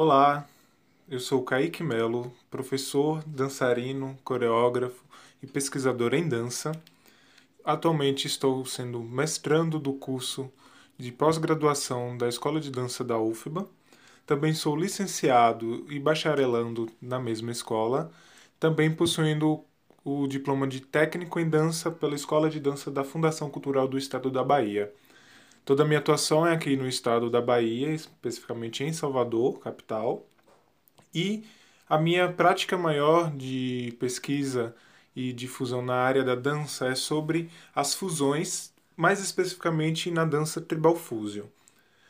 Olá, eu sou Kaique Melo, professor, dançarino, coreógrafo e pesquisador em dança. Atualmente estou sendo mestrando do curso de pós-graduação da Escola de Dança da UFBA. Também sou licenciado e bacharelando na mesma escola, também possuindo o diploma de técnico em dança pela Escola de Dança da Fundação Cultural do Estado da Bahia. Toda a minha atuação é aqui no estado da Bahia, especificamente em Salvador, capital. E a minha prática maior de pesquisa e difusão na área da dança é sobre as fusões, mais especificamente na dança tribal fusion.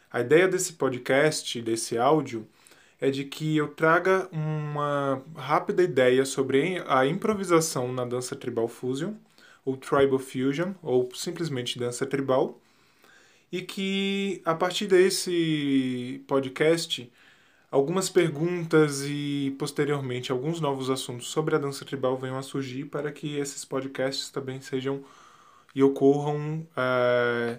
A ideia desse podcast, desse áudio, é de que eu traga uma rápida ideia sobre a improvisação na dança tribal fusion, ou tribal fusion, ou simplesmente dança tribal e que a partir desse podcast algumas perguntas e posteriormente alguns novos assuntos sobre a dança tribal venham a surgir para que esses podcasts também sejam e ocorram é,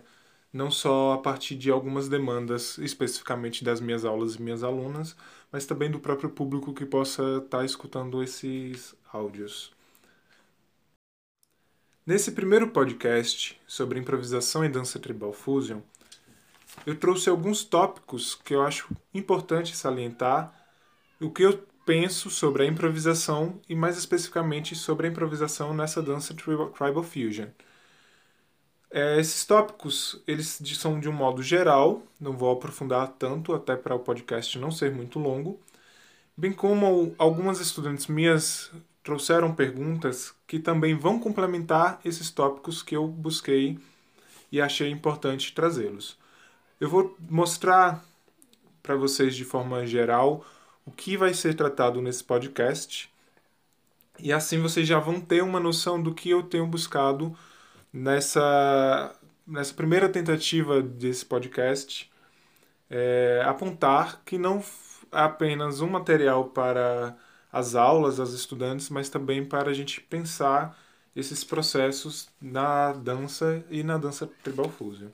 não só a partir de algumas demandas especificamente das minhas aulas e minhas alunas, mas também do próprio público que possa estar escutando esses áudios. Nesse primeiro podcast sobre improvisação e dança tribal fusion, eu trouxe alguns tópicos que eu acho importante salientar, o que eu penso sobre a improvisação e mais especificamente sobre a improvisação nessa dança tribal, fusion. É, esses tópicos eles são de um modo geral, não vou aprofundar tanto até para o podcast não ser muito longo, bem como algumas estudantes minhas trouxeram perguntas que também vão complementar esses tópicos que eu busquei e achei importante trazê-los. Eu vou mostrar para vocês de forma geral o que vai ser tratado nesse podcast e assim vocês já vão ter uma noção do que eu tenho buscado nessa, nessa primeira tentativa desse podcast é, apontar que não apenas um material para as aulas, as estudantes, mas também para a gente pensar esses processos na dança e na dança tribal fusion.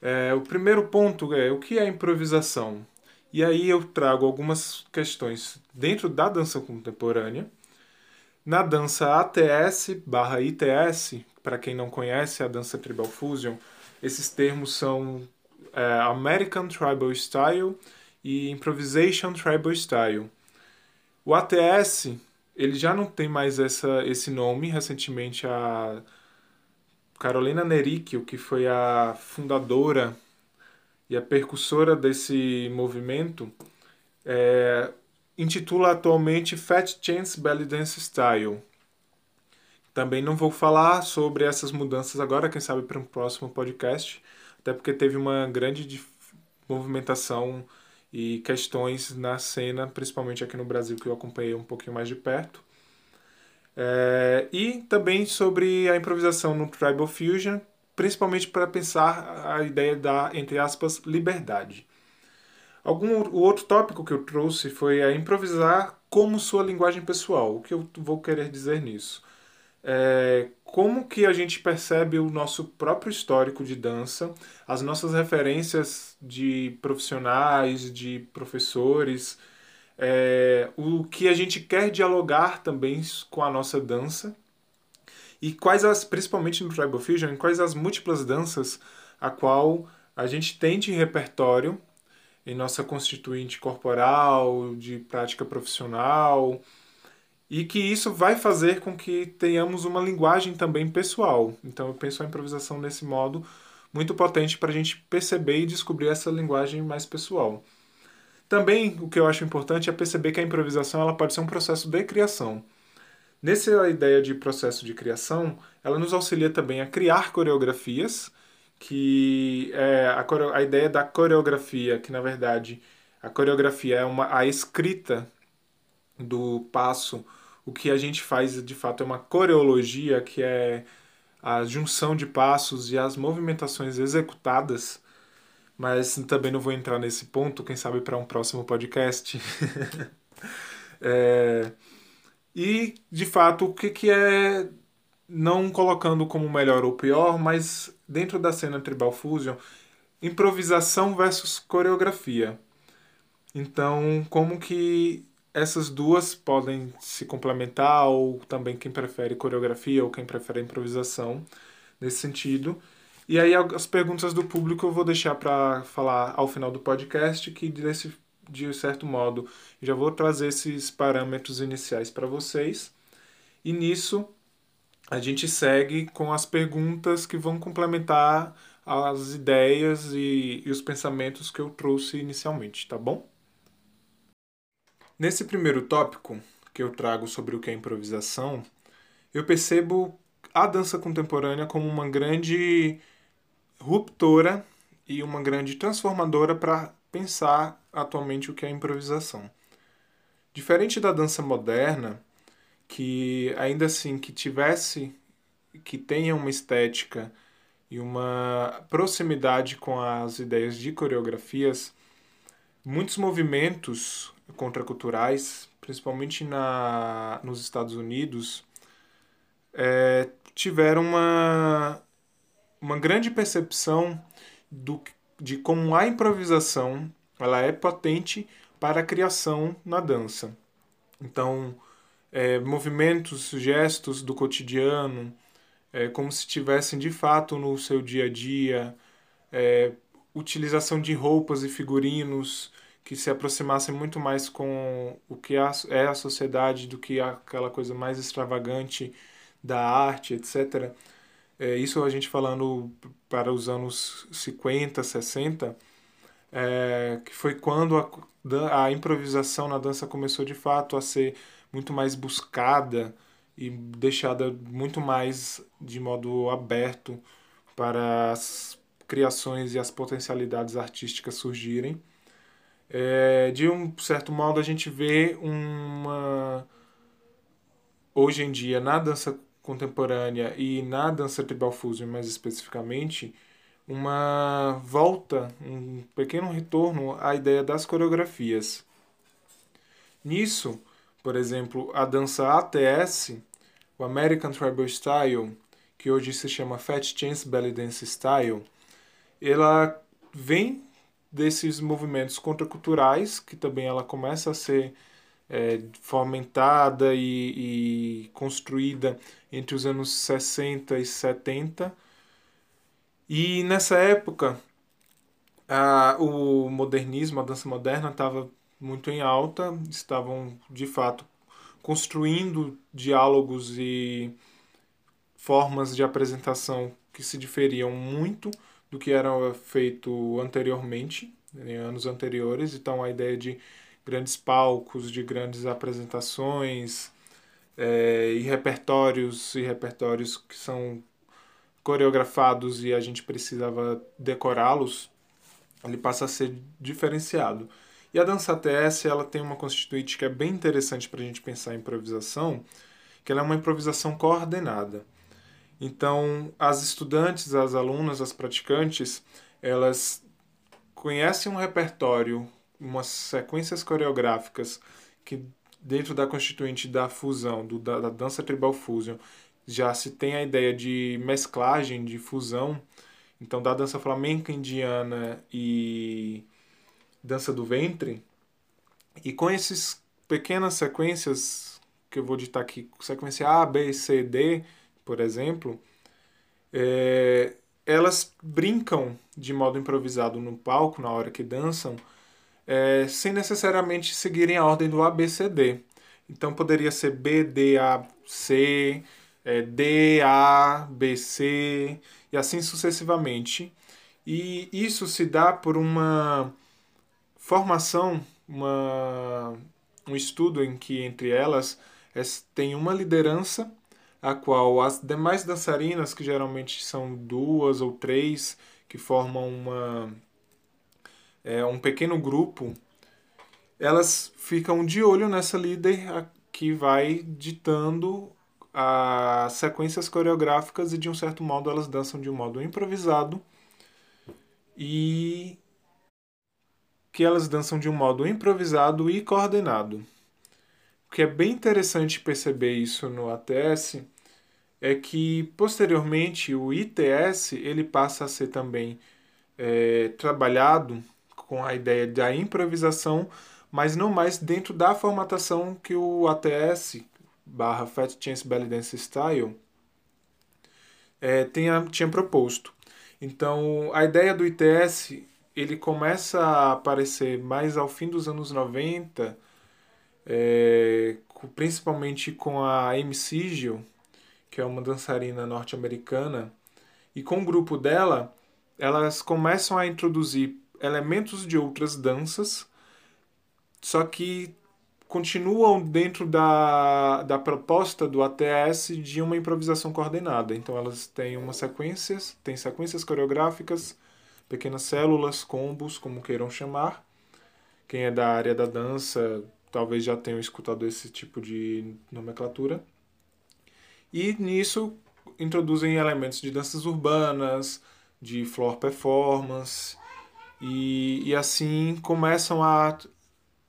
É, o primeiro ponto é o que é improvisação? E aí eu trago algumas questões dentro da dança contemporânea. Na dança ATS barra ITS, para quem não conhece a dança tribal fusion, esses termos são é, American Tribal Style e Improvisation Tribal Style. O ATS, ele já não tem mais essa, esse nome. Recentemente, a Carolina Nericchio, que foi a fundadora e a percussora desse movimento, é, intitula atualmente Fat Chance Belly Dance Style. Também não vou falar sobre essas mudanças agora, quem sabe para um próximo podcast, até porque teve uma grande movimentação e questões na cena, principalmente aqui no Brasil, que eu acompanhei um pouquinho mais de perto. É, e também sobre a improvisação no Tribal Fusion, principalmente para pensar a ideia da, entre aspas, liberdade. Algum, o outro tópico que eu trouxe foi a improvisar como sua linguagem pessoal. O que eu vou querer dizer nisso? É, como que a gente percebe o nosso próprio histórico de dança, as nossas referências de profissionais, de professores, é, o que a gente quer dialogar também com a nossa dança e quais as, principalmente no Tribal Fusion, quais as múltiplas danças a qual a gente tem de repertório em nossa constituinte corporal, de prática profissional, e que isso vai fazer com que tenhamos uma linguagem também pessoal. Então eu penso a improvisação nesse modo muito potente para a gente perceber e descobrir essa linguagem mais pessoal. Também o que eu acho importante é perceber que a improvisação ela pode ser um processo de criação. Nessa ideia de processo de criação, ela nos auxilia também a criar coreografias, que é a, a ideia da coreografia, que na verdade a coreografia é uma, a escrita do passo, o que a gente faz de fato é uma coreologia, que é a junção de passos e as movimentações executadas, mas também não vou entrar nesse ponto, quem sabe para um próximo podcast. é, e, de fato, o que, que é, não colocando como melhor ou pior, mas dentro da cena Tribal Fusion, improvisação versus coreografia. Então, como que essas duas podem se complementar, ou também quem prefere coreografia ou quem prefere improvisação, nesse sentido. E aí as perguntas do público eu vou deixar para falar ao final do podcast, que desse, de certo modo já vou trazer esses parâmetros iniciais para vocês. E nisso a gente segue com as perguntas que vão complementar as ideias e, e os pensamentos que eu trouxe inicialmente, tá bom? Nesse primeiro tópico que eu trago sobre o que é improvisação, eu percebo a dança contemporânea como uma grande ruptora e uma grande transformadora para pensar atualmente o que é improvisação. Diferente da dança moderna, que ainda assim que tivesse que tenha uma estética e uma proximidade com as ideias de coreografias, muitos movimentos contraculturais, principalmente na, nos Estados Unidos, é, tiveram uma, uma grande percepção do, de como a improvisação ela é potente para a criação na dança. Então, é, movimentos, gestos do cotidiano, é, como se tivessem de fato no seu dia a dia, é, utilização de roupas e figurinos que se aproximassem muito mais com o que é a sociedade do que aquela coisa mais extravagante da arte, etc. É, isso a gente falando para os anos 50, 60, é, que foi quando a, a improvisação na dança começou de fato a ser muito mais buscada e deixada muito mais de modo aberto para as criações e as potencialidades artísticas surgirem. É, de um certo modo, a gente vê uma. Hoje em dia, na dança contemporânea e na dança tribal fusion mais especificamente, uma volta, um pequeno retorno à ideia das coreografias. Nisso, por exemplo, a dança ATS, o American Tribal Style, que hoje se chama Fat Chance Belly Dance Style, ela vem desses movimentos contraculturais, que também ela começa a ser é, fomentada e, e, construída entre os anos 60 e 70. E nessa época, a, o modernismo, a dança moderna, estava muito em alta, estavam de fato construindo diálogos e formas de apresentação que se diferiam muito do que era feito anteriormente, em anos anteriores. Então, a ideia de grandes palcos, de grandes apresentações é, e repertórios e repertórios que são coreografados e a gente precisava decorá-los, ele passa a ser diferenciado. E a dança TS ela tem uma constituinte que é bem interessante para a gente pensar em improvisação, que ela é uma improvisação coordenada. Então, as estudantes, as alunas, as praticantes, elas conhecem um repertório umas sequências coreográficas que dentro da constituinte da fusão, do, da, da dança tribal fusion, já se tem a ideia de mesclagem, de fusão, então da dança flamenca indiana e dança do ventre, e com essas pequenas sequências, que eu vou ditar aqui, sequência A, B, C, D, por exemplo, é, elas brincam de modo improvisado no palco, na hora que dançam, é, sem necessariamente seguirem a ordem do ABCD. Então poderia ser B, D, A, C, é, D, A, B, C e assim sucessivamente. E isso se dá por uma formação, uma, um estudo em que entre elas é, tem uma liderança a qual as demais dançarinas, que geralmente são duas ou três, que formam uma é, um pequeno grupo, elas ficam de olho nessa líder que vai ditando as sequências coreográficas e de um certo modo elas dançam de um modo improvisado e que elas dançam de um modo improvisado e coordenado. O que é bem interessante perceber isso no ATS é que posteriormente o ITS ele passa a ser também é, trabalhado com a ideia da improvisação, mas não mais dentro da formatação que o ATS barra Fat Chance Belly Dance Style é, tinha proposto. Então, a ideia do ITS ele começa a aparecer mais ao fim dos anos 90, é, principalmente com a Amy Sigel, que é uma dançarina norte-americana, e com o grupo dela, elas começam a introduzir elementos de outras danças, só que continuam dentro da, da proposta do ATS de uma improvisação coordenada. Então elas têm umas sequências, têm sequências coreográficas, pequenas células, combos, como queiram chamar. Quem é da área da dança talvez já tenha escutado esse tipo de nomenclatura. E nisso introduzem elementos de danças urbanas, de floor performance, e, e assim começam a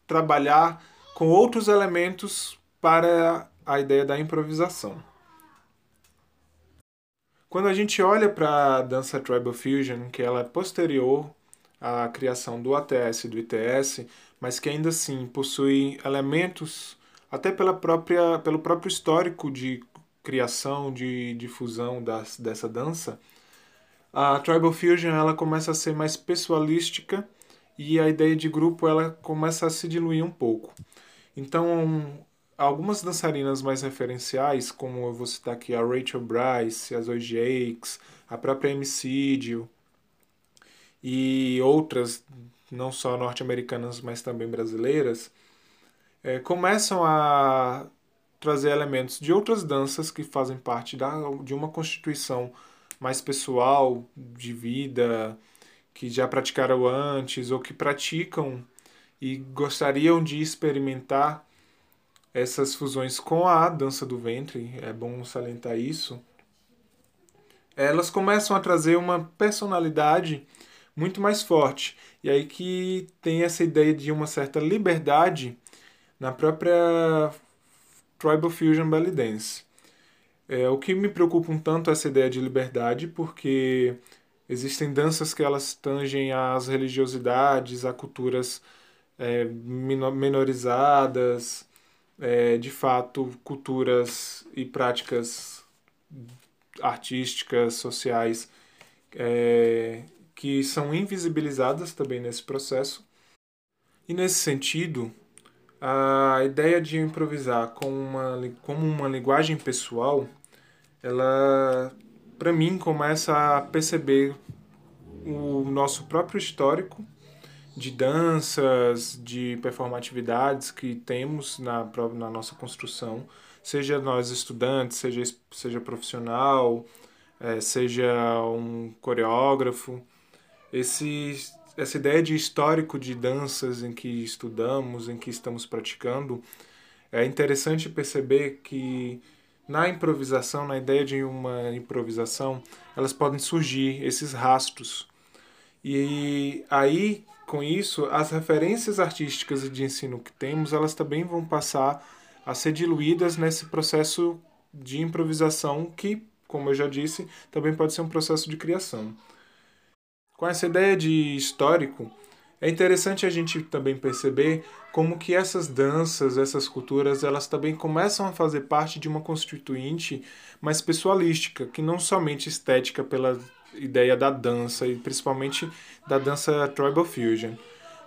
trabalhar com outros elementos para a ideia da improvisação. Quando a gente olha para a dança Tribal Fusion, que ela é posterior à criação do ATS e do ITS, mas que ainda assim possui elementos, até pela própria, pelo próprio histórico de criação, de difusão das, dessa dança, a Tribal Fusion ela começa a ser mais pessoalística e a ideia de grupo ela começa a se diluir um pouco. Então, algumas dançarinas mais referenciais, como eu vou citar aqui a Rachel Bryce, a Zoe Jakes, a própria Emicídio e outras, não só norte-americanas, mas também brasileiras, é, começam a trazer elementos de outras danças que fazem parte da, de uma constituição mais pessoal, de vida, que já praticaram antes ou que praticam e gostariam de experimentar essas fusões com a dança do ventre, é bom salientar isso. Elas começam a trazer uma personalidade muito mais forte. E aí que tem essa ideia de uma certa liberdade na própria Tribal Fusion Belly Dance. É, o que me preocupa um tanto é essa ideia de liberdade, porque existem danças que elas tangem às religiosidades, a culturas é, é, de fato, culturas e práticas artísticas, sociais, é, que são invisibilizadas também nesse processo. E nesse sentido, a ideia de improvisar com uma, como uma linguagem pessoal, ela, para mim, começa a perceber o nosso próprio histórico de danças, de performatividades que temos na, na nossa construção, seja nós estudantes, seja, seja profissional, é, seja um coreógrafo. Esse, essa ideia de histórico de danças em que estudamos, em que estamos praticando, é interessante perceber que na improvisação, na ideia de uma improvisação, elas podem surgir esses rastros. E aí com isso, as referências artísticas de ensino que temos, elas também vão passar a ser diluídas nesse processo de improvisação que, como eu já disse, também pode ser um processo de criação. Com essa ideia de histórico, é interessante a gente também perceber como que essas danças, essas culturas, elas também começam a fazer parte de uma constituinte mais pessoalística, que não somente estética pela ideia da dança e principalmente da dança tribal fusion.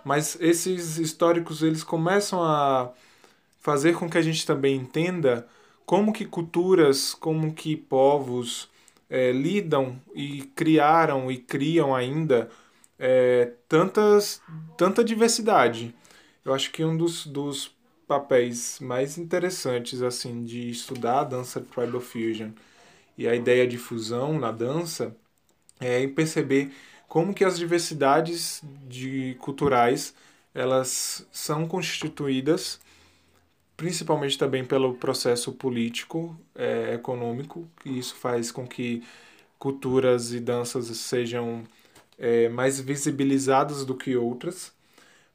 Mas esses históricos eles começam a fazer com que a gente também entenda como que culturas, como que povos é, lidam e criaram e criam ainda é, tantas, tanta diversidade. Eu acho que um dos, dos papéis mais interessantes assim de estudar a dança tribal fusion e a ideia de fusão na dança é, perceber como que as diversidades de culturais elas são constituídas principalmente também pelo processo político, é, econômico, e isso faz com que culturas e danças sejam é, mais visibilizadas do que outras,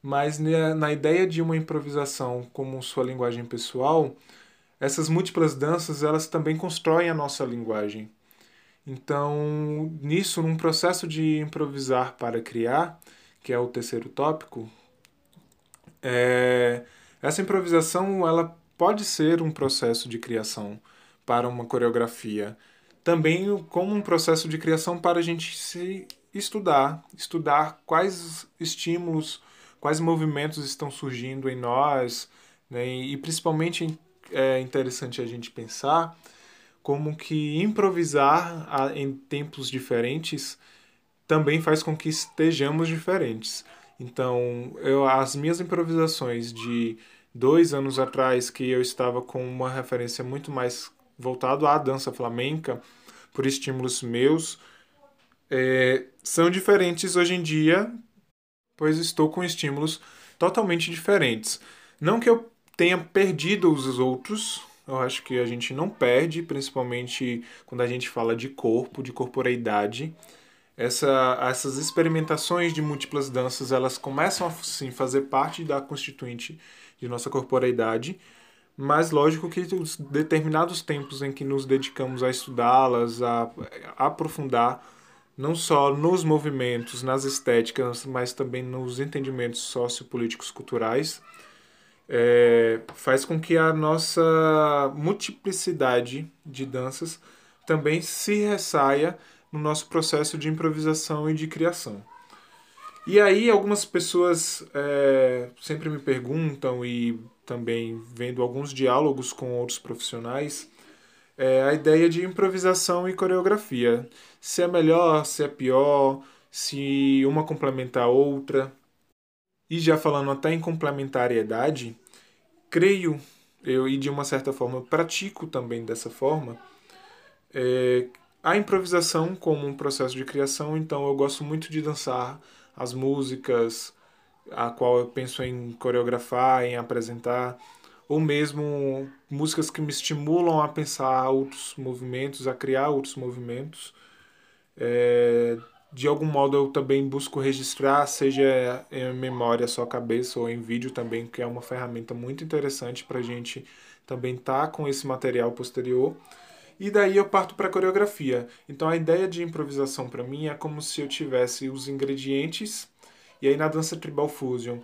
mas na, na ideia de uma improvisação como sua linguagem pessoal, essas múltiplas danças elas também constroem a nossa linguagem. Então, nisso, num processo de improvisar para criar, que é o terceiro tópico, é, essa improvisação ela pode ser um processo de criação para uma coreografia, também como um processo de criação para a gente se estudar, estudar quais estímulos, quais movimentos estão surgindo em nós, né? e principalmente é interessante a gente pensar como que improvisar em tempos diferentes também faz com que estejamos diferentes. Então, eu, as minhas improvisações de dois anos atrás, que eu estava com uma referência muito mais voltado à dança flamenca, por estímulos meus, é, são diferentes hoje em dia, pois estou com estímulos totalmente diferentes. Não que eu tenha perdido os outros, eu acho que a gente não perde, principalmente quando a gente fala de corpo, de corporeidade. Essa, essas experimentações de múltiplas danças, elas começam a sim, fazer parte da constituinte de nossa corporeidade, mas lógico que os determinados tempos em que nos dedicamos a estudá-las, a, a aprofundar, não só nos movimentos, nas estéticas, mas também nos entendimentos sociopolíticos culturais, é, faz com que a nossa multiplicidade de danças também se ressaia no nosso processo de improvisação e de criação. E aí algumas pessoas é, sempre me perguntam e também vendo alguns diálogos com outros profissionais é, a ideia de improvisação e coreografia. Se é melhor, se é pior, se uma complementa a outra. E já falando até em complementariedade, creio, eu e de uma certa forma pratico também dessa forma, é, a improvisação como um processo de criação, então eu gosto muito de dançar as músicas a qual eu penso em coreografar, em apresentar, ou mesmo músicas que me estimulam a pensar outros movimentos, a criar outros movimentos. É, de algum modo eu também busco registrar, seja em memória só cabeça ou em vídeo também, que é uma ferramenta muito interessante para a gente também estar tá com esse material posterior. E daí eu parto para a coreografia. Então a ideia de improvisação para mim é como se eu tivesse os ingredientes e aí na dança tribal fusion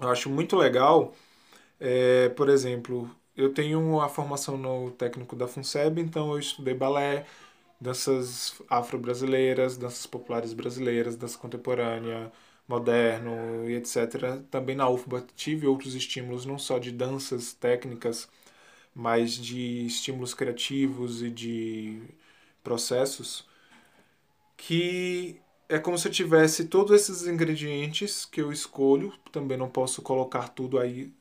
eu acho muito legal, é, por exemplo, eu tenho a formação no técnico da FUNSEB, então eu estudei balé, danças afro-brasileiras, danças populares brasileiras, dança contemporânea, moderno e etc. Também na UFBA tive outros estímulos, não só de danças técnicas, mas de estímulos criativos e de processos, que é como se eu tivesse todos esses ingredientes que eu escolho, também não posso colocar tudo aí.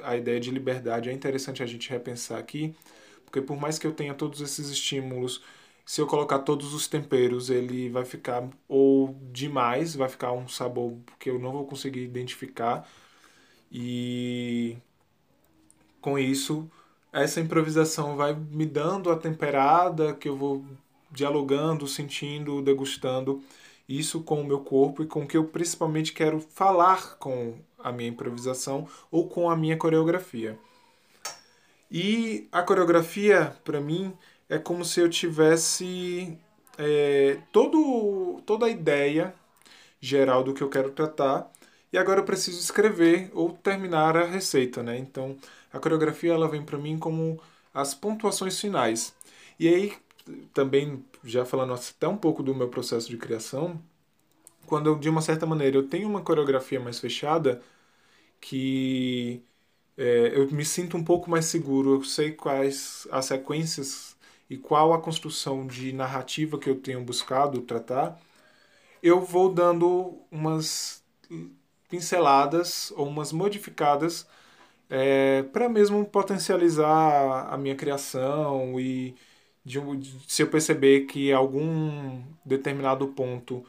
A ideia de liberdade é interessante a gente repensar aqui, porque por mais que eu tenha todos esses estímulos se eu colocar todos os temperos, ele vai ficar ou demais, vai ficar um sabor que eu não vou conseguir identificar. E com isso, essa improvisação vai me dando a temperada que eu vou dialogando, sentindo, degustando isso com o meu corpo e com o que eu principalmente quero falar com a minha improvisação ou com a minha coreografia. E a coreografia, para mim, é como se eu tivesse é, todo, toda a ideia geral do que eu quero tratar e agora eu preciso escrever ou terminar a receita, né? Então a coreografia ela vem para mim como as pontuações finais. E aí também já falando até um pouco do meu processo de criação, quando eu, de uma certa maneira eu tenho uma coreografia mais fechada que é, eu me sinto um pouco mais seguro, eu sei quais as sequências e qual a construção de narrativa que eu tenho buscado tratar, eu vou dando umas pinceladas ou umas modificadas é, para mesmo potencializar a minha criação e de, se eu perceber que algum determinado ponto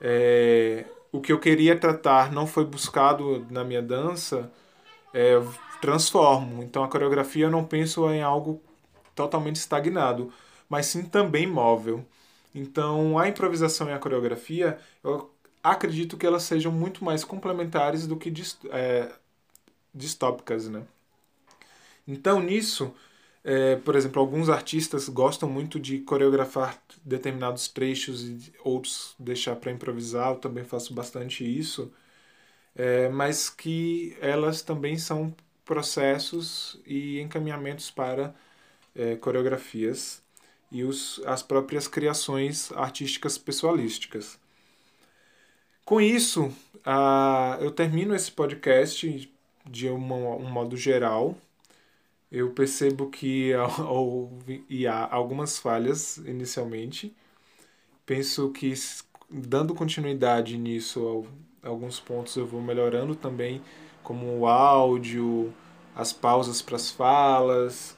é, o que eu queria tratar não foi buscado na minha dança, é, transformo. Então a coreografia eu não penso em algo totalmente estagnado, mas sim também móvel. Então, a improvisação e a coreografia, eu acredito que elas sejam muito mais complementares do que é, distópicas, né? Então, nisso, é, por exemplo, alguns artistas gostam muito de coreografar determinados trechos e outros deixar para improvisar. Eu também faço bastante isso. é, mas que elas também são processos e encaminhamentos para é, coreografias e os, as próprias criações artísticas pessoalísticas. Com isso, uh, eu termino esse podcast de uma, um modo geral. Eu percebo que houve há algumas falhas inicialmente. Penso que dando continuidade nisso, alguns pontos eu vou melhorando também, como o áudio, as pausas para as falas,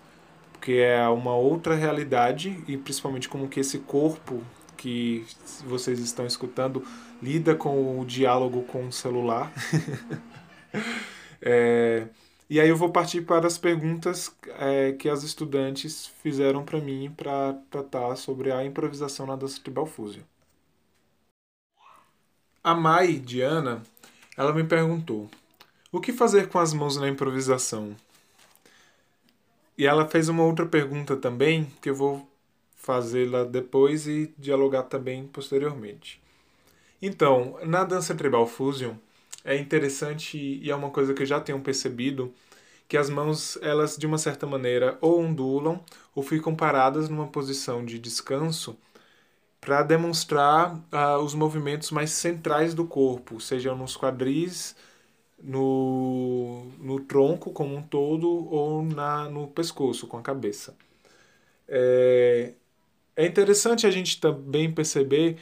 porque é uma outra realidade e principalmente como que esse corpo que vocês estão escutando lida com o diálogo com o celular. é, e aí eu vou partir para as perguntas é, que as estudantes fizeram para mim para tratar sobre a improvisação na dança tribal fusion. A Mai Diana, ela me perguntou: o que fazer com as mãos na improvisação? E ela fez uma outra pergunta também, que eu vou fazê-la depois e dialogar também posteriormente. Então, na dança tribal fusion, é interessante e é uma coisa que eu já tenho percebido que as mãos, elas de uma certa maneira ou ondulam ou ficam paradas numa posição de descanso para demonstrar uh, os movimentos mais centrais do corpo, sejam nos quadris, no, no tronco como um todo ou na, no pescoço com a cabeça. É, é interessante a gente também perceber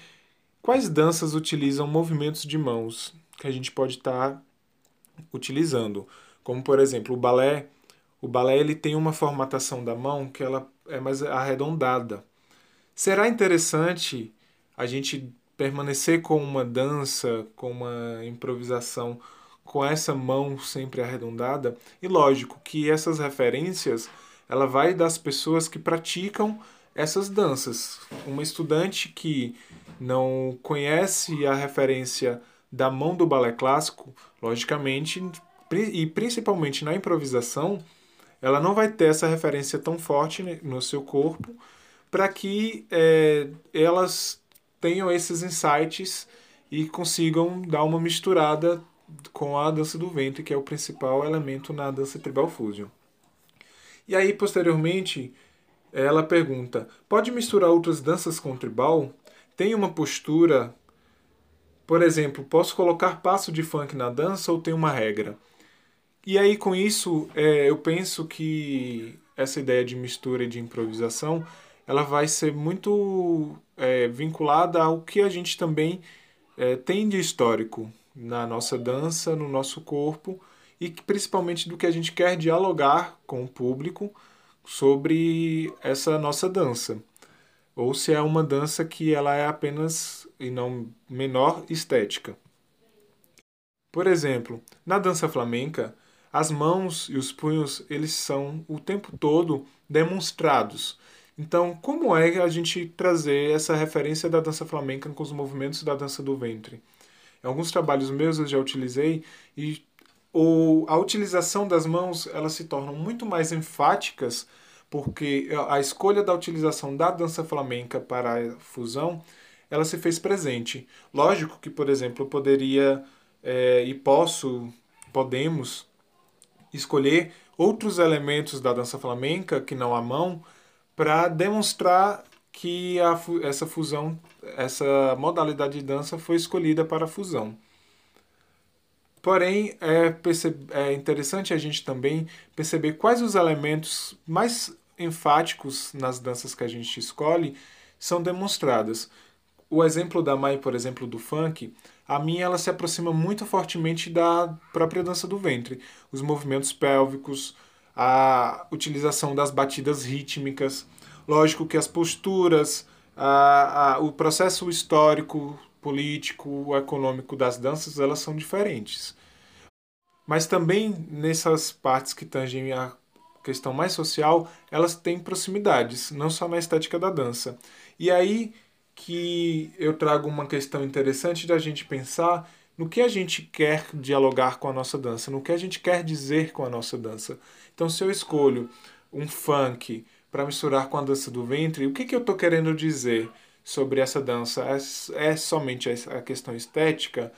quais danças utilizam movimentos de mãos que a gente pode estar tá utilizando, como por exemplo o balé. O balé ele tem uma formatação da mão que ela é mais arredondada. Será interessante a gente permanecer com uma dança, com uma improvisação com essa mão sempre arredondada? E lógico que essas referências ela vai das pessoas que praticam essas danças. Uma estudante que não conhece a referência da mão do balé clássico, logicamente, e principalmente na improvisação, ela não vai ter essa referência tão forte no seu corpo para que é, elas tenham esses insights e consigam dar uma misturada com a dança do ventre, que é o principal elemento na dança tribal fusion. E aí, posteriormente, ela pergunta: pode misturar outras danças com tribal? Tem uma postura. Por exemplo, posso colocar passo de funk na dança ou tem uma regra? E aí, com isso, é, eu penso que essa ideia de mistura e de improvisação ela vai ser muito é, vinculada ao que a gente também é, tem de histórico na nossa dança, no nosso corpo e principalmente do que a gente quer dialogar com o público sobre essa nossa dança. Ou se é uma dança que ela é apenas e não menor estética. Por exemplo, na dança flamenca, as mãos e os punhos eles são o tempo todo demonstrados. Então, como é a gente trazer essa referência da dança flamenca com os movimentos da dança do ventre? Em alguns trabalhos meus eu já utilizei e ou a utilização das mãos elas se tornam muito mais enfáticas porque a escolha da utilização da dança flamenca para a fusão ela se fez presente. Lógico que, por exemplo, eu poderia é, e posso, podemos escolher outros elementos da dança flamenca que não a mão para demonstrar que a, essa fusão, essa modalidade de dança foi escolhida para a fusão. Porém, é, é interessante a gente também perceber quais os elementos mais enfáticos nas danças que a gente escolhe são demonstrados. O exemplo da Mai, por exemplo, do funk, a minha ela se aproxima muito fortemente da própria dança do ventre. Os movimentos pélvicos, a utilização das batidas rítmicas. Lógico que as posturas, a, a, o processo histórico político, econômico das danças, elas são diferentes. Mas também nessas partes que tangem a questão mais social, elas têm proximidades, não só na estética da dança. E aí que eu trago uma questão interessante da gente pensar no que a gente quer dialogar com a nossa dança, no que a gente quer dizer com a nossa dança. Então, se eu escolho um funk para misturar com a dança do ventre, o que, que eu estou querendo dizer? sobre essa dança é, é somente a questão estética,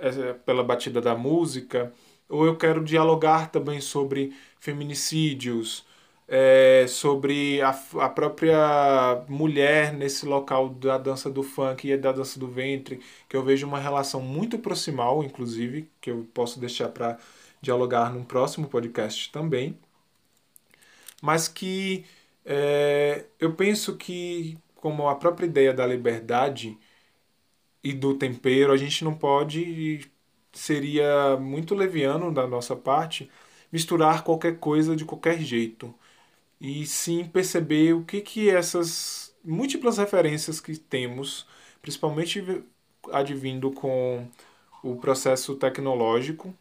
é, pela batida da música, ou eu quero dialogar também sobre feminicídios, é, sobre a, a própria mulher nesse local da dança do funk e da dança do ventre, que eu vejo uma relação muito proximal, inclusive, que eu posso deixar para dialogar num próximo podcast também, mas que é, eu penso que, como a própria ideia da liberdade e do tempero, a gente não pode, seria muito leviano da nossa parte, misturar qualquer coisa de qualquer jeito e sim perceber o que que essas múltiplas referências que temos, principalmente advindo com o processo tecnológico,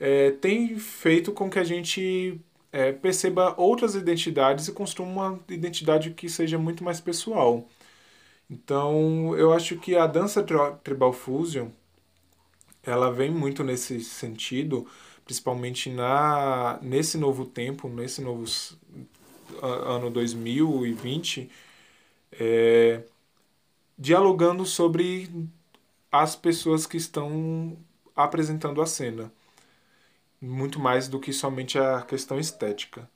é, tem feito com que a gente é, perceba outras identidades e construa uma identidade que seja muito mais pessoal. Então, eu acho que a dança tribal fusion ela vem muito nesse sentido, principalmente na nesse novo tempo, nesse novo ano 2020, é, dialogando sobre as pessoas que estão apresentando a cena, muito mais do que somente a questão estética.